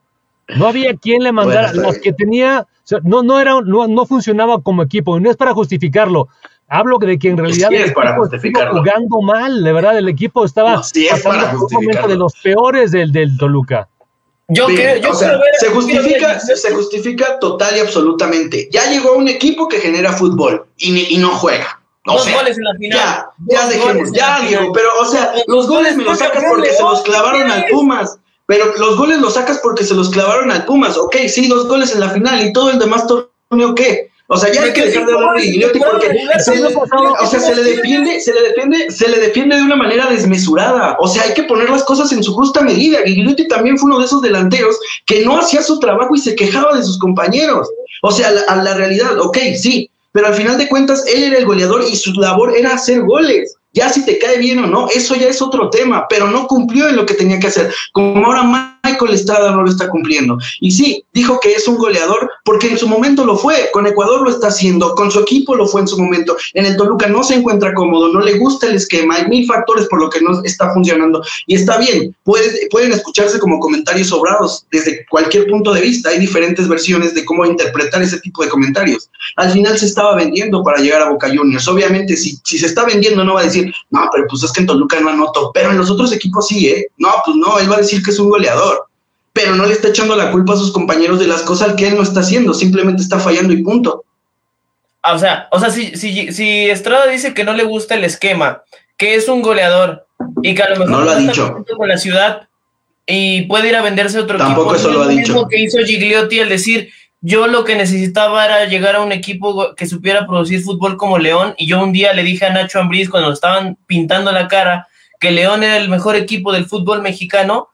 No había quien le mandara, los que tenía, o sea, no, no era, no, no funcionaba como equipo, y no es para justificarlo, Hablo de que en realidad es para jugando mal, de verdad, el equipo estaba un momento de los peores del, del Toluca. Yo, yo se justifica, se justifica total y absolutamente. Ya llegó un equipo que genera fútbol y, y no juega. Dos goles en la final. Ya, ya dejemos, ya Diego, pero o sea, los goles me los sacas porque se los clavaron al Pumas. Pero los goles los sacas porque se los clavaron al Pumas. Ok, sí, dos goles en la final y todo el demás torneo, ¿qué? O sea, ya hay que dejar de hablar de Gigliotti porque se le, o sea, se le defiende, se le defiende, se le defiende de una manera desmesurada. O sea, hay que poner las cosas en su justa medida. Gigliotti también fue uno de esos delanteros que no hacía su trabajo y se quejaba de sus compañeros. O sea, a la realidad, ok, sí, pero al final de cuentas él era el goleador y su labor era hacer goles. Ya si te cae bien o no, eso ya es otro tema, pero no cumplió en lo que tenía que hacer. Como ahora Michael Estrada no lo está cumpliendo. Y sí, dijo que es un goleador porque en su momento lo fue, con Ecuador lo está haciendo, con su equipo lo fue en su momento. En el Toluca no se encuentra cómodo, no le gusta el esquema, hay mil factores por lo que no está funcionando. Y está bien, pueden escucharse como comentarios sobrados desde cualquier punto de vista. Hay diferentes versiones de cómo interpretar ese tipo de comentarios. Al final se estaba vendiendo para llegar a Boca Juniors. Obviamente, si, si se está vendiendo, no va a decir no, pero pues es que en Toluca no anoto, pero en los otros equipos sí, ¿eh? No, pues no, él va a decir que es un goleador, pero no le está echando la culpa a sus compañeros de las cosas que él no está haciendo, simplemente está fallando y punto. Ah, o sea, o sea, si, si, si Estrada dice que no le gusta el esquema, que es un goleador y que a lo mejor no lo ha dicho con la ciudad y puede ir a venderse otro Tampoco eso lo ha dicho. que hizo Gigliotti al decir, yo lo que necesitaba era llegar a un equipo que supiera producir fútbol como León y yo un día le dije a Nacho Ambriz cuando estaban pintando la cara que León era el mejor equipo del fútbol mexicano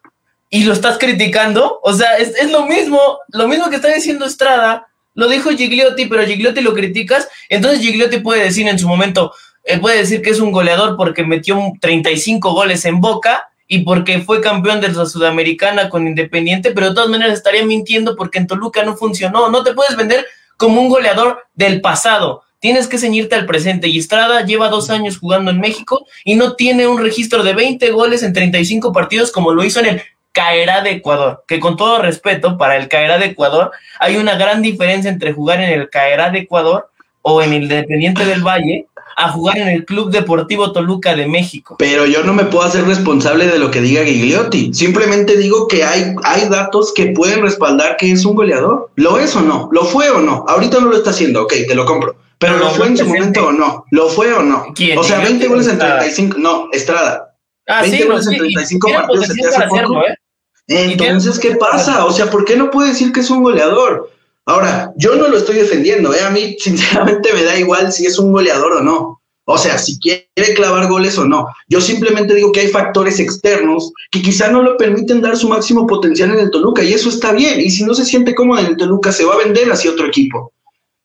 y lo estás criticando, o sea, es, lo mismo, lo mismo que está diciendo Estrada, lo dijo Gigliotti, pero Gigliotti lo criticas, entonces Gigliotti puede decir en su momento, eh, puede decir que es un goleador porque metió 35 goles en Boca, y porque fue campeón de la Sudamericana con Independiente, pero de todas maneras estaría mintiendo porque en Toluca no funcionó. No te puedes vender como un goleador del pasado. Tienes que ceñirte al presente. Y Estrada lleva dos años jugando en México y no tiene un registro de 20 goles en 35 partidos como lo hizo en el Caerá de Ecuador. Que con todo respeto, para el Caerá de Ecuador, hay una gran diferencia entre jugar en el Caerá de Ecuador o en el Independiente del Valle a jugar en el Club Deportivo Toluca de México. Pero yo no me puedo hacer responsable de lo que diga Gigliotti. Simplemente digo que hay, hay datos que pueden respaldar que es un goleador. ¿Lo es o no? ¿Lo fue o no? Ahorita no lo está haciendo, ok, te lo compro. Pero ¿lo fue en su momento o no? ¿Lo fue o no? ¿Quién? O sea, 20 Gigliotti goles en está- 35. No, Estrada. Ah, 20 sí, no, goles en sí, y 35 tiene partidos, ¿se te hace poco? hacerlo, ¿eh? Entonces, ¿qué pasa? O sea, ¿por qué no puede decir que es un goleador? Ahora, yo no lo estoy defendiendo, ¿eh? A mí, *laughs* sinceramente, me da igual si es un goleador o no. O sea, si quiere clavar goles o no. Yo simplemente digo que hay factores externos que quizá no lo permiten dar su máximo potencial en el Toluca y eso está bien. Y si no se siente cómodo en el Toluca, se va a vender hacia otro equipo.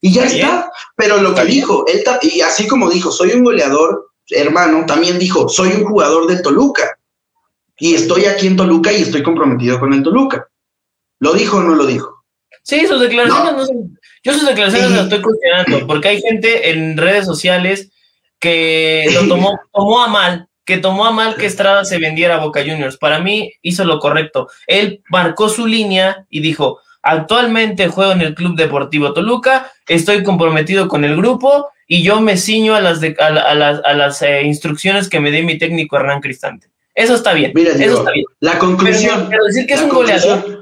Y ya Está. Pero lo que bien. dijo, él y así como dijo, soy un goleador, hermano, también dijo, soy un jugador del Toluca. Y estoy aquí en Toluca y estoy comprometido con el Toluca. ¿Lo dijo o no lo dijo? Sí, sus declaraciones No. no, son- Yo sus declaraciones Sí. las estoy cuestionando, porque hay gente en redes sociales que lo tomó, *laughs* tomó a mal, que tomó a mal que Estrada se vendiera a Boca Juniors. Para mí hizo lo correcto. Él marcó su línea y dijo, actualmente juego en el Club Deportivo Toluca, estoy comprometido con el grupo y yo me ciño a las, de- a, a las, a las eh, instrucciones que me dé mi técnico Hernán Cristante. Eso está bien, Mira, eso está bien. la conclusión. Pero, pero decir que es un goleador,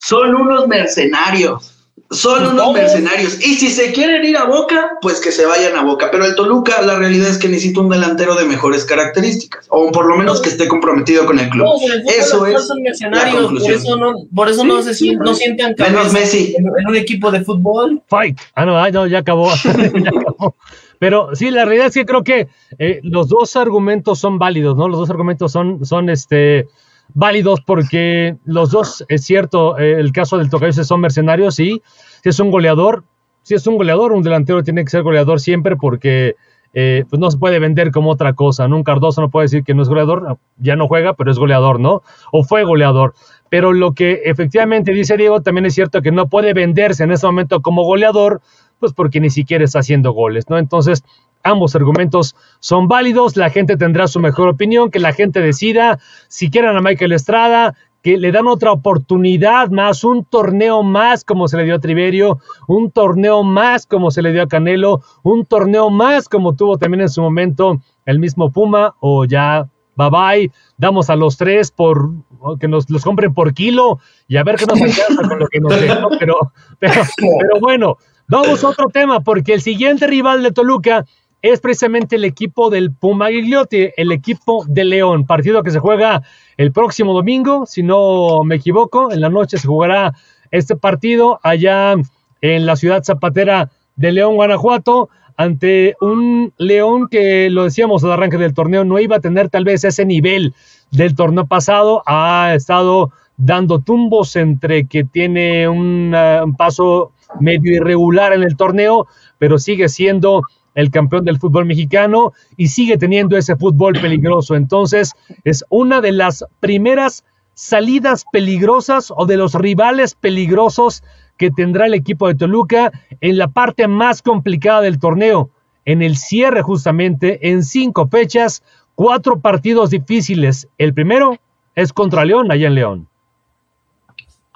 Son unos mercenarios. Son Pues unos mercenarios. Y si se quieren ir a Boca, pues que se vayan a Boca. Pero el Toluca, la realidad es que necesita un delantero de mejores características. O por lo menos que esté comprometido con el club. Fútbol Eso es son la mercenarios, por eso no, por eso no, se sí, no sientan Menos Messi. en, en un equipo de fútbol. Fight. Ah, no, ay, no, ya acabó. *laughs* Ya acabó. Pero sí, la realidad es que creo que eh, los dos argumentos son válidos, ¿no? Los dos argumentos son, este, válidos porque los dos, es cierto, eh, el caso del Tocayo son mercenarios, sí. Si es un goleador, si es un goleador, un delantero tiene que ser goleador siempre porque eh, pues no se puede vender como otra cosa. ¿no? Un Cardoso no puede decir que no es goleador, ya no juega, pero es goleador, ¿no? O fue goleador. Pero lo que efectivamente dice Diego también es cierto que no puede venderse en ese momento como goleador, pues porque ni siquiera está haciendo goles, ¿no? Entonces, ambos argumentos son válidos, la gente tendrá su mejor opinión, que la gente decida si quieren a Michael Estrada, que le dan otra oportunidad más, un torneo más como se le dio a Triverio, un torneo más como se le dio a Canelo, un torneo más como tuvo también en su momento el mismo Puma, o ya bye bye, damos a los tres por que nos los compren por kilo y a ver qué nos *laughs* alcanza con lo que nos dejó, pero, pero, pero bueno, vamos a otro tema, porque el siguiente rival de Toluca es precisamente el equipo del Puma Gigliotti, el equipo de León, partido que se juega el próximo domingo, si no me equivoco, en la noche se jugará este partido allá en la ciudad zapatera de León, Guanajuato, ante un León que lo decíamos al arranque del torneo, no iba a tener tal vez ese nivel del torneo pasado, ha estado dando tumbos entre que tiene un, uh, un paso medio irregular en el torneo, pero sigue siendo el campeón del fútbol mexicano y sigue teniendo ese fútbol peligroso. Entonces, es una de las primeras salidas peligrosas o de los rivales peligrosos que tendrá el equipo de Toluca en la parte más complicada del torneo, en el cierre justamente, en cinco fechas, cuatro partidos difíciles. El primero es contra León, allá en León.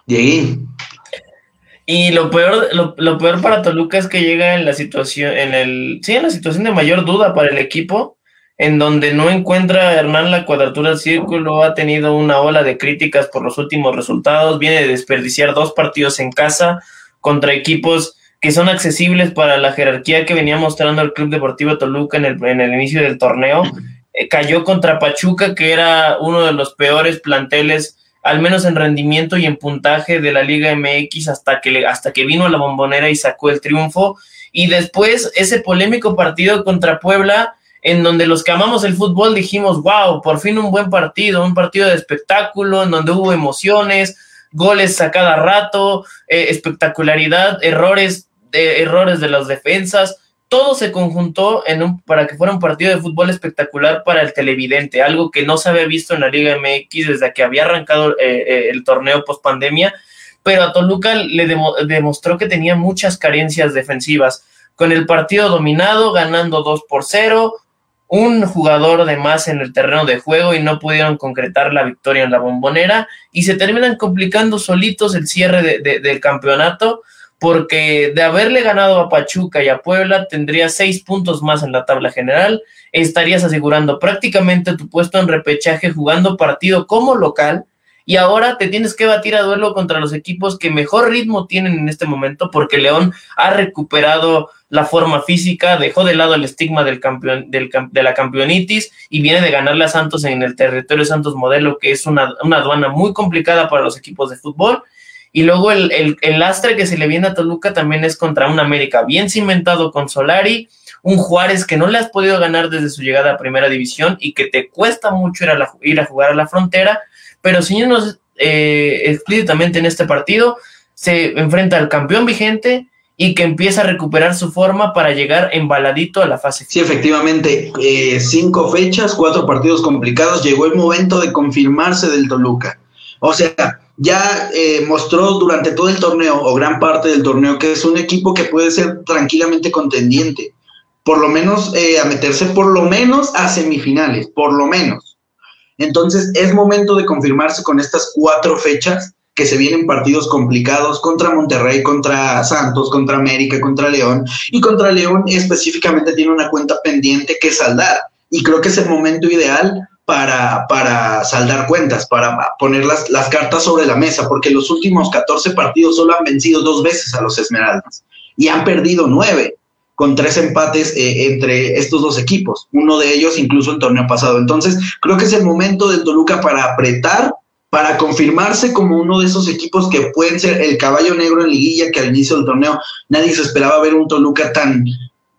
Llegué. Y lo peor, lo, lo, peor para Toluca es que llega en la situación, en el, sí, en la situación de mayor duda para el equipo, en donde no encuentra Hernán la cuadratura del círculo, ha tenido una ola de críticas por los últimos resultados, viene de desperdiciar dos partidos en casa contra equipos que son accesibles para la jerarquía que venía mostrando el Club Deportivo Toluca en el, en el inicio del torneo. Eh, cayó contra Pachuca, que era uno de los peores planteles al menos en rendimiento y en puntaje de la Liga MX hasta que, hasta que vino la bombonera y sacó el triunfo. Y después ese polémico partido contra Puebla, en donde los que amamos el fútbol dijimos, wow, por fin un buen partido, un partido de espectáculo, en donde hubo emociones, goles a cada rato, eh, espectacularidad, errores de, errores de las defensas. Todo se conjuntó en un, para que fuera un partido de fútbol espectacular para el televidente, algo que no se había visto en la Liga MX desde que había arrancado eh, eh, el torneo post pandemia. pero a Toluca le demostró que tenía muchas carencias defensivas. Con el partido dominado, ganando 2 por 0, un jugador de más en el terreno de juego y no pudieron concretar la victoria en la bombonera y se terminan complicando solitos el cierre del campeonato porque de haberle ganado a Pachuca y a Puebla tendría seis puntos más en la tabla general, estarías asegurando prácticamente tu puesto en repechaje jugando partido como local y ahora te tienes que batir a duelo contra los equipos que mejor ritmo tienen en este momento porque León ha recuperado la forma física, dejó de lado el estigma del campeón, del, de la campeonitis y viene de ganarle a Santos en el territorio Santos Modelo, que es una, una aduana muy complicada para los equipos de fútbol. Y luego el, el, el, lastre que se le viene a Toluca también es contra un América bien cimentado con Solari, un Juárez que no le has podido ganar desde su llegada a Primera División y que te cuesta mucho ir a, la, ir a jugar a la frontera, pero señornos eh, explícitamente en este partido, se enfrenta al campeón vigente y que empieza a recuperar su forma para llegar embaladito a la fase. Sí, efectivamente, eh, cinco fechas, cuatro partidos complicados, llegó el momento de confirmarse del Toluca. O sea, ya eh, mostró durante todo el torneo o gran parte del torneo que es un equipo que puede ser tranquilamente contendiente, por lo menos eh, a meterse por lo menos a semifinales, por lo menos. Entonces es momento de confirmarse con estas cuatro fechas que se vienen partidos complicados contra Monterrey, contra Santos, contra América, contra León y contra León específicamente tiene una cuenta pendiente que saldar y creo que es el momento ideal para, para saldar cuentas, para poner las, las cartas sobre la mesa, porque los últimos 14 partidos solo han vencido dos veces a los Esmeraldas y han perdido nueve con tres empates eh, entre estos dos equipos, uno de ellos incluso el torneo pasado. Entonces, creo que es el momento del Toluca para apretar, para confirmarse como uno de esos equipos que pueden ser el caballo negro en liguilla, que al inicio del torneo nadie se esperaba ver un Toluca tan,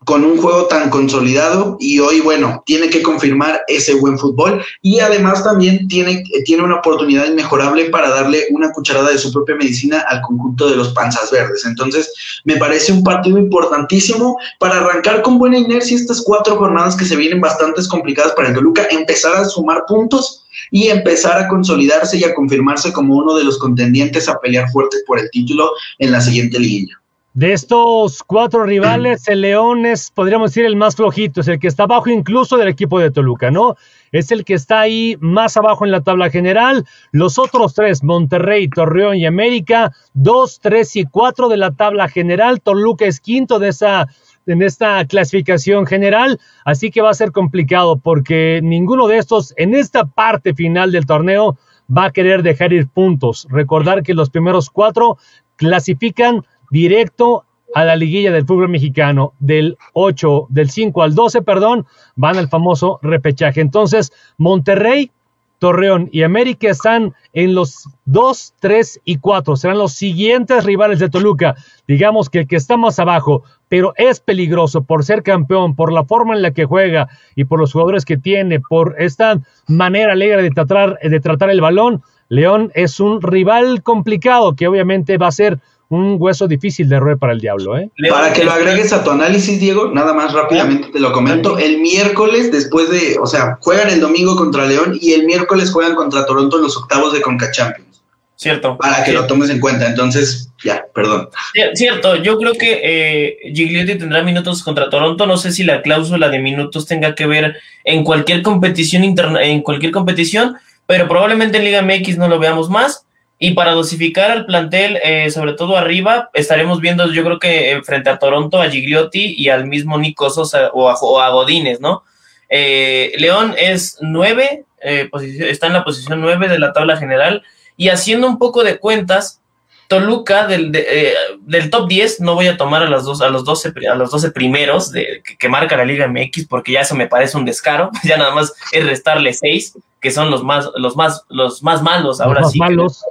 con un juego tan consolidado y hoy, bueno, tiene que confirmar ese buen fútbol y además también tiene, tiene una oportunidad inmejorable para darle una cucharada de su propia medicina al conjunto de los panzas verdes. Entonces, me parece un partido importantísimo para arrancar con buena inercia estas cuatro jornadas que se vienen bastante complicadas para el Toluca, empezar a sumar puntos y empezar a consolidarse y a confirmarse como uno de los contendientes a pelear fuerte por el título en la siguiente liguilla. De estos cuatro rivales, el León es, podríamos decir, el más flojito, es el que está abajo incluso del equipo de Toluca, ¿no? Es el que está ahí más abajo en la tabla general. Los otros tres, Monterrey, Torreón y América, dos, tres y cuatro de la tabla general. Toluca es quinto de esa, en esta clasificación general, así que va a ser complicado porque ninguno de estos en esta parte final del torneo va a querer dejar ir puntos. Recordar que los primeros cuatro clasifican directo a la liguilla del fútbol mexicano del 8, del 5 al 12, perdón, van al famoso repechaje. Entonces, Monterrey, Torreón y América están en los 2, 3 y 4. Serán los siguientes rivales de Toluca. Digamos que el que está más abajo, pero es peligroso por ser campeón, por la forma en la que juega y por los jugadores que tiene, por esta manera alegre de tratar, de tratar el balón. León es un rival complicado que obviamente va a ser un hueso difícil de roer para el diablo, ¿eh? Para que lo agregues a tu análisis, Diego, nada más rápidamente te lo comento. El miércoles, después de, o sea, juegan el domingo contra León y el miércoles juegan contra Toronto en los octavos de Conca Champions. Cierto. Para que lo tomes en cuenta. Entonces, ya, perdón. Cierto, yo creo que eh, Gigliotti tendrá minutos contra Toronto. No sé si la cláusula de minutos tenga que ver en cualquier competición interna, en cualquier competición, pero probablemente en Liga MX no lo veamos más. Y para dosificar al plantel, eh, sobre todo arriba, estaremos viendo, yo creo que eh, frente a Toronto, a Gigliotti y al mismo Nico o a, Godínez, ¿no? Eh, León es nueve, está en la posición nueve de la tabla general y haciendo un poco de cuentas, Toluca del, del top 10, no voy a tomar a, las dos, a, los, 12, a los 12 primeros de, que, marca la Liga MX porque ya eso me parece un descaro, *laughs* ya nada más es restarle seis que son los más, los más, los más malos ahora los sí. Malos.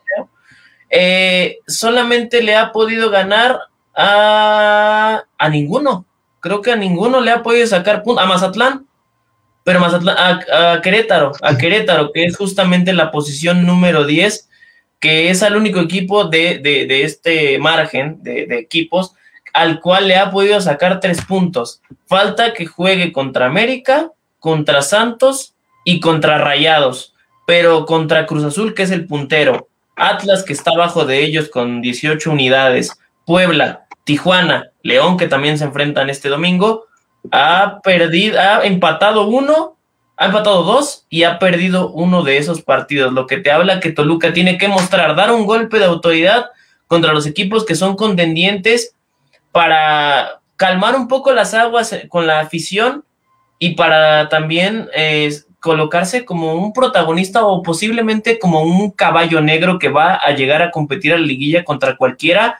Eh, solamente le ha podido ganar a, a ninguno. Creo que a ninguno le ha podido sacar puntos. A Mazatlán, pero Mazatlán, a, Querétaro, a Querétaro, que es justamente la posición número 10, que es el único equipo de, de, de este margen de, de, equipos al cual le ha podido sacar tres puntos. Falta que juegue contra América, contra Santos y contra Rayados, pero contra Cruz Azul, que es el puntero, Atlas que está abajo de ellos con 18 unidades, Puebla, Tijuana, León que también se enfrentan este domingo, ha perdido, ha empatado uno, ha empatado dos y ha perdido uno de esos partidos, lo que te habla que Toluca tiene que mostrar, dar un golpe de autoridad contra los equipos que son contendientes para calmar un poco las aguas con la afición y para también eh, colocarse como un protagonista o posiblemente como un caballo negro que va a llegar a competir a la liguilla contra cualquiera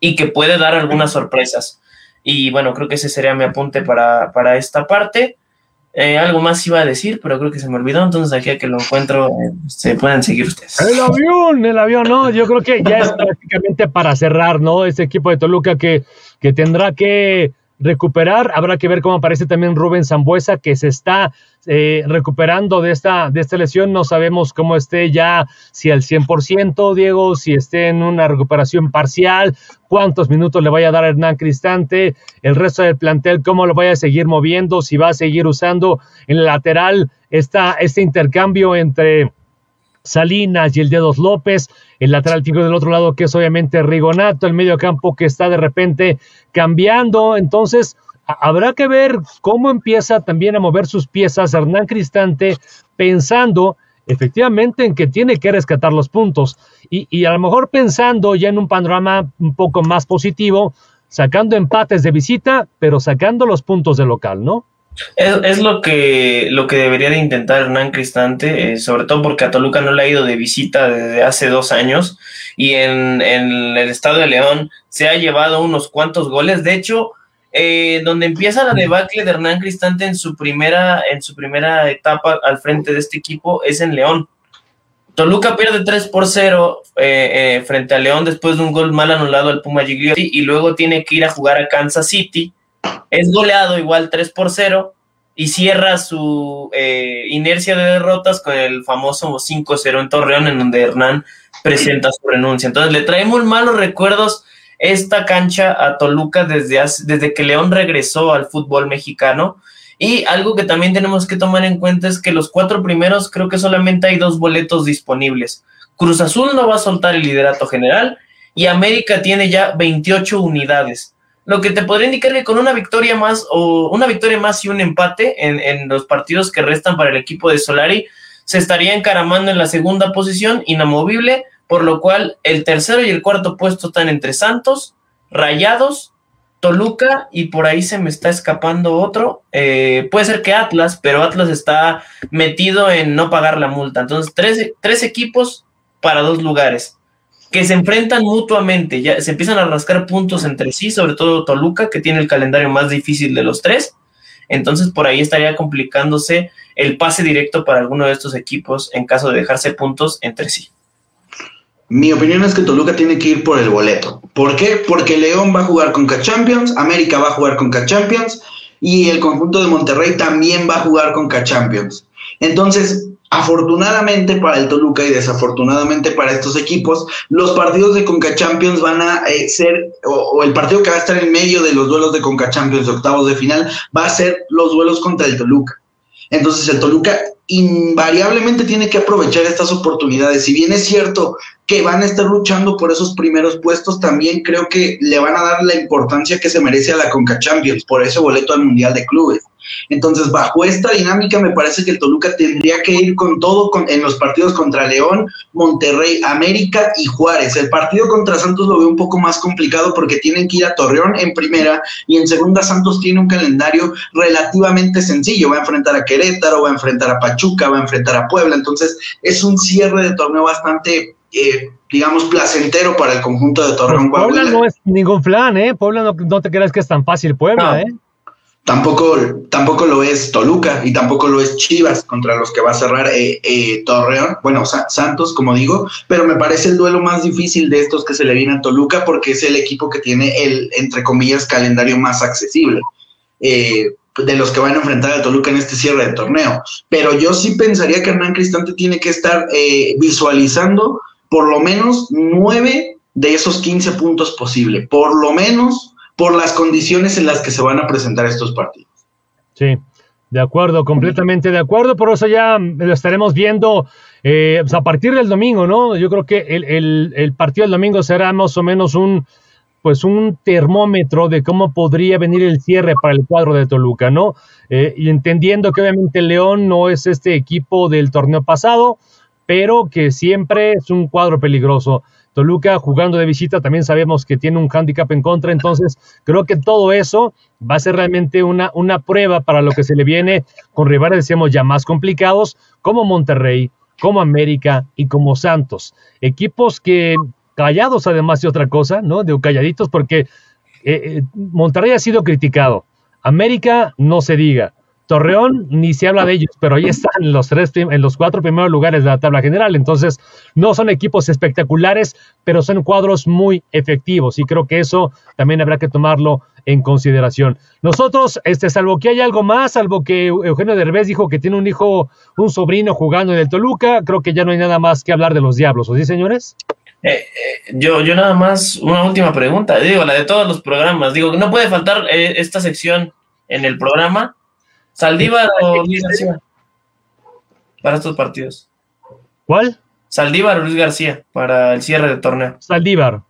y que puede dar algunas sorpresas. Y bueno, creo que ese sería mi apunte para, para esta parte. Eh, algo más iba a decir, pero creo que se me olvidó, entonces aquí a que lo encuentro, se pueden seguir ustedes. El avión, el avión, no, yo creo que ya es prácticamente para cerrar, ¿no? Este equipo de Toluca que, que tendrá que recuperar. Habrá que ver cómo aparece también Rubén Zambuesa, que se está eh, recuperando de esta, de esta lesión. No sabemos cómo esté ya, si al 100%, Diego, si esté en una recuperación parcial, cuántos minutos le vaya a dar Hernán Cristante, el resto del plantel, cómo lo vaya a seguir moviendo, si va a seguir usando en el lateral esta, este intercambio entre Salinas y el Dedos López, el lateral tico del otro lado que es obviamente Rigonato, el medio campo que está de repente cambiando, entonces habrá que ver cómo empieza también a mover sus piezas Hernán Cristante pensando efectivamente en que tiene que rescatar los puntos y, y a lo mejor pensando ya en un panorama un poco más positivo, sacando empates de visita, pero sacando los puntos de local, ¿no? Es, lo que lo que debería de intentar Hernán Cristante, eh, sobre todo porque a Toluca no le ha ido de visita desde hace dos años y en, en el estado de León se ha llevado unos cuantos goles. De hecho, eh, donde empieza la debacle de Hernán Cristante en su primera en su primera etapa al frente de este equipo es en León. Toluca pierde 3 por 0 eh, frente a León después de un gol mal anulado al Puma Gigliotti y luego tiene que ir a jugar a Kansas City es goleado igual 3 por 0 y cierra su eh, inercia de derrotas con el famoso 5-0 en Torreón, en donde Hernán presenta su renuncia. Entonces le traemos malos recuerdos esta cancha a Toluca desde, desde que León regresó al fútbol mexicano. Y algo que también tenemos que tomar en cuenta es que los cuatro primeros creo que solamente hay dos boletos disponibles. Cruz Azul no va a soltar el liderato general y América tiene ya 28 unidades lo que te podría indicar que con una victoria más o una victoria más y un empate en, en, los partidos que restan para el equipo de Solari, se estaría encaramando en la segunda posición, inamovible, por lo cual el tercero y el cuarto puesto están entre Santos, Rayados, Toluca y por ahí se me está escapando otro. Eh, puede ser que Atlas, pero Atlas está metido en no pagar la multa. Entonces, tres, tres equipos para dos lugares que se enfrentan mutuamente, ya se empiezan a rascar puntos entre sí, sobre todo Toluca, que tiene el calendario más difícil de los tres. Entonces por ahí estaría complicándose el pase directo para alguno de estos equipos en caso de dejarse puntos entre sí. Mi opinión es que Toluca tiene que ir por el boleto. ¿Por qué? Porque León va a jugar con K-Champions, América va a jugar con K-Champions y el conjunto de Monterrey también va a jugar con K-Champions. Entonces, Afortunadamente para el Toluca y desafortunadamente para estos equipos, los partidos de Conca Champions van a eh, ser, o, el partido que va a estar en medio de los duelos de Conca Champions, octavos de final, va a ser los duelos contra el Toluca. Entonces el Toluca invariablemente tiene que aprovechar estas oportunidades. Si bien es cierto que van a estar luchando por esos primeros puestos, también creo que le van a dar la importancia que se merece a la Conca Champions por ese boleto al Mundial de Clubes. Entonces, bajo esta dinámica, me parece que el Toluca tendría que ir con todo con, en los partidos contra León, Monterrey, América y Juárez. El partido contra Santos lo veo un poco más complicado porque tienen que ir a Torreón en primera y en segunda Santos tiene un calendario relativamente sencillo. Va a enfrentar a Querétaro, va a enfrentar a Pachuca, va a enfrentar a Puebla. Entonces, es un cierre de torneo bastante eh, digamos, placentero para el conjunto de Torreón. Pues Puebla no es ningún plan, ¿eh? Puebla no, no, te creas que es tan fácil, Puebla, no. ¿eh? Tampoco, tampoco lo es Toluca y tampoco lo es Chivas contra los que va a cerrar eh, eh, Torreón, bueno, Sa Santos, como digo, pero me parece el duelo más difícil de estos que se le viene a Toluca porque es el equipo que tiene el, entre comillas, calendario más accesible. Eh, de los que van a enfrentar a Toluca en este cierre de torneo. Pero yo sí pensaría que Hernán Cristante tiene que estar eh, visualizando por lo menos nueve de esos 15 puntos posible, por lo menos por las condiciones en las que se van a presentar estos partidos. Sí, de acuerdo, completamente de acuerdo, por eso ya lo estaremos viendo eh, pues a partir del domingo, ¿no? Yo creo que el, partido del domingo será más o menos un, pues un termómetro de cómo podría venir el cierre para el cuadro de Toluca, ¿no? Eh, y entendiendo que obviamente León no es este equipo del torneo pasado, pero que siempre es un cuadro peligroso. Toluca jugando de visita también sabemos que tiene un hándicap en contra, entonces creo que todo eso va a ser realmente una, una prueba para lo que se le viene con rivales, decíamos, ya más complicados, como Monterrey, como América y como Santos. Equipos que callados además de otra cosa, ¿no? De calladitos porque eh, eh, Monterrey ha sido criticado. América no se diga. Torreón ni se habla de ellos, pero ahí están los tres, en los cuatro primeros lugares de la tabla general. Entonces, no son equipos espectaculares, pero son cuadros muy efectivos y creo que eso también habrá que tomarlo en consideración. Nosotros, este, salvo que haya algo más, salvo que Eugenio Derbez dijo que tiene un hijo, un sobrino jugando en el Toluca, creo que ya no hay nada más que hablar de los diablos, ¿o sí, señores? Eh, eh, yo, yo nada más, una última pregunta, digo, la de todos los programas. Digo, no puede faltar eh, esta sección en el programa. Saldívar o Luis García para estos partidos. ¿Cuál? Saldívar o Luis García para el cierre del torneo. Saldívar.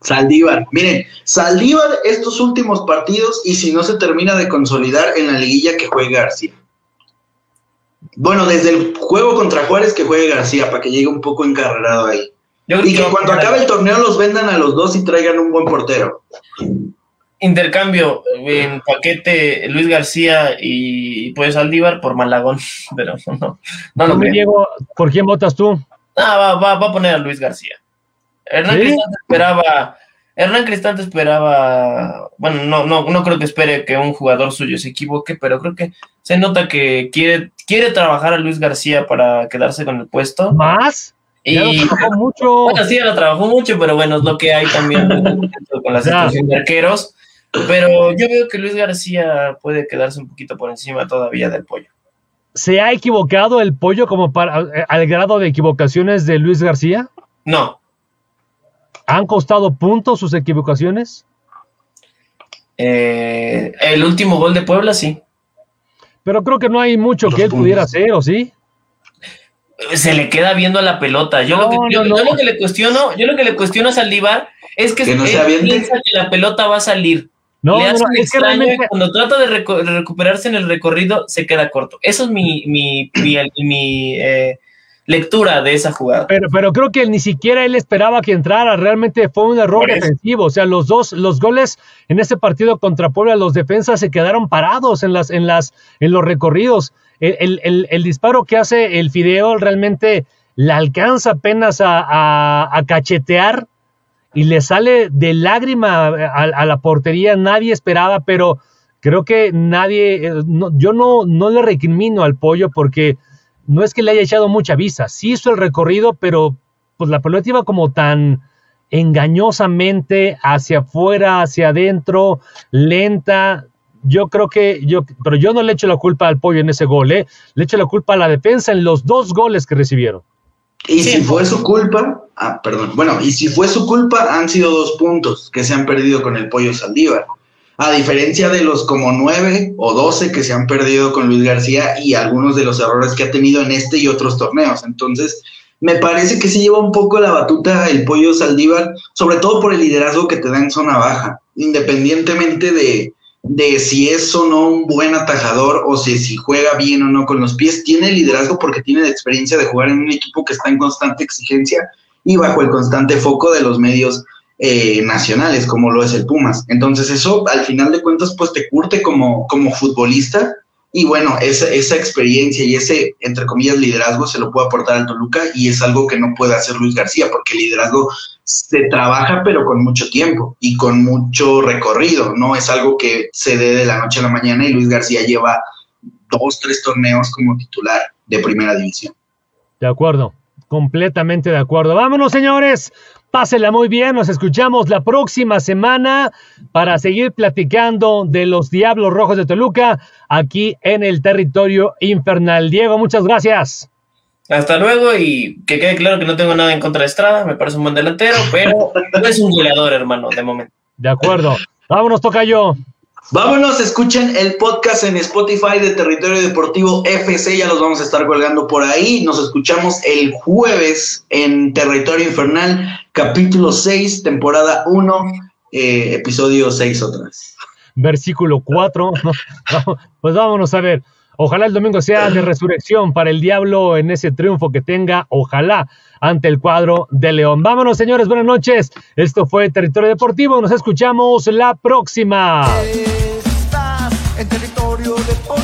Saldívar. Miren, Saldívar estos últimos partidos y si no se termina de consolidar en la liguilla que juegue García. Bueno, desde el juego contra Juárez que juegue García para que llegue un poco encarrerado ahí. Yo Y que a cuando acabe el torneo los vendan a los dos y traigan un buen portero. Intercambio en paquete Luis García y pues Saldívar por Malagón, *laughs* pero no, no lo. Diego, ¿por quién votas tú? Ah, va, va, va a poner a Luis García. Hernán ¿Sí? Cristante esperaba. Hernán Cristante esperaba. Bueno, no, no, no creo que espere que un jugador suyo se equivoque, pero creo que se nota que quiere, quiere trabajar a Luis García para quedarse con el puesto. ¿Más? Ya lo Y trabajó mucho. *laughs* bueno, sí, lo trabajó mucho, pero bueno, es lo que hay también *laughs* con la Ya. situación de arqueros. Pero yo veo que Luis García puede quedarse un poquito por encima todavía del pollo. ¿Se ha equivocado el pollo como para eh, al grado de equivocaciones de Luis García? No, ¿Han costado puntos sus equivocaciones? eh, el último gol de Puebla sí. Pero creo que no hay mucho Los que él puntos. pudiera hacer, ¿o sí? se le queda viendo la pelota. Yo, lo, que, No, yo, no, yo no. lo que le cuestiono, yo lo que le cuestiono a Saldívar es que, Que no él piensa que la pelota va a salir. No, le hace no, es que realmente cuando trata de, recuperarse en el recorrido se queda corto. Eso es mi, mi, mi, mi, eh, lectura de esa jugada. Pero, pero creo que ni siquiera él esperaba que entrara. Realmente fue un error defensivo. O sea, los dos, los goles en ese partido contra Puebla, los defensas se quedaron parados en las, en las, en los recorridos. El, el- el- el disparo que hace el Fideo realmente le alcanza apenas a, a- a cachetear y le sale de lágrima a, la portería. Nadie esperaba, pero creo que nadie, eh, yo no, no le recrimino al pollo porque no es que le haya echado mucha vista, sí hizo el recorrido, pero pues la pelota iba como tan engañosamente hacia afuera, hacia adentro, lenta. Yo creo que yo, pero yo no le echo la culpa al pollo en ese gol, ¿eh? le echo la culpa a la defensa en los dos goles que recibieron. Y Sí. si fue su culpa, ah, perdón, bueno, y si fue su culpa, han sido dos puntos que se han perdido con el pollo Saldívar. A diferencia de los como nueve o doce que se han perdido con Luis García y algunos de los errores que ha tenido en este y otros torneos. Entonces, me parece que sí lleva un poco la batuta el pollo Saldívar, sobre todo por el liderazgo que te da en zona baja, independientemente de, de si es o no un buen atajador o si, si juega bien o no con los pies, tiene liderazgo porque tiene la experiencia de jugar en un equipo que está en constante exigencia y bajo el constante foco de los medios eh, nacionales, como lo es el Pumas. Entonces eso, al final de cuentas, pues te curte como, como futbolista y bueno, esa, esa experiencia y ese, entre comillas, liderazgo se lo puede aportar al Toluca y es algo que no puede hacer Luis García, porque el liderazgo se trabaja pero con mucho tiempo y con mucho recorrido, no es algo que se dé de la noche a la mañana y Luis García lleva dos, tres torneos como titular de primera división. De acuerdo, completamente de acuerdo. Vámonos, señores. Pásela muy bien, nos escuchamos la próxima semana para seguir platicando de los Diablos Rojos de Toluca aquí en el territorio infernal. Diego, muchas gracias. Hasta luego y que quede claro que no tengo nada en contra de Estrada, me parece un buen delantero, pero no es un goleador, hermano, de momento. De acuerdo. Vámonos, toca yo. Vámonos, escuchen el podcast en Spotify de Territorio Deportivo FC, ya los vamos a estar colgando por ahí. Nos escuchamos el jueves en Territorio Infernal, capítulo 6, temporada 1, eh, episodio 6 otra. Versículo 4. *laughs* pues vámonos a ver. Ojalá el domingo sea de resurrección para el diablo en ese triunfo que tenga, ojalá, ante el cuadro de León. Vámonos, señores, buenas noches. Esto fue Territorio Deportivo. Nos escuchamos la próxima. Estás en territorio deportivo.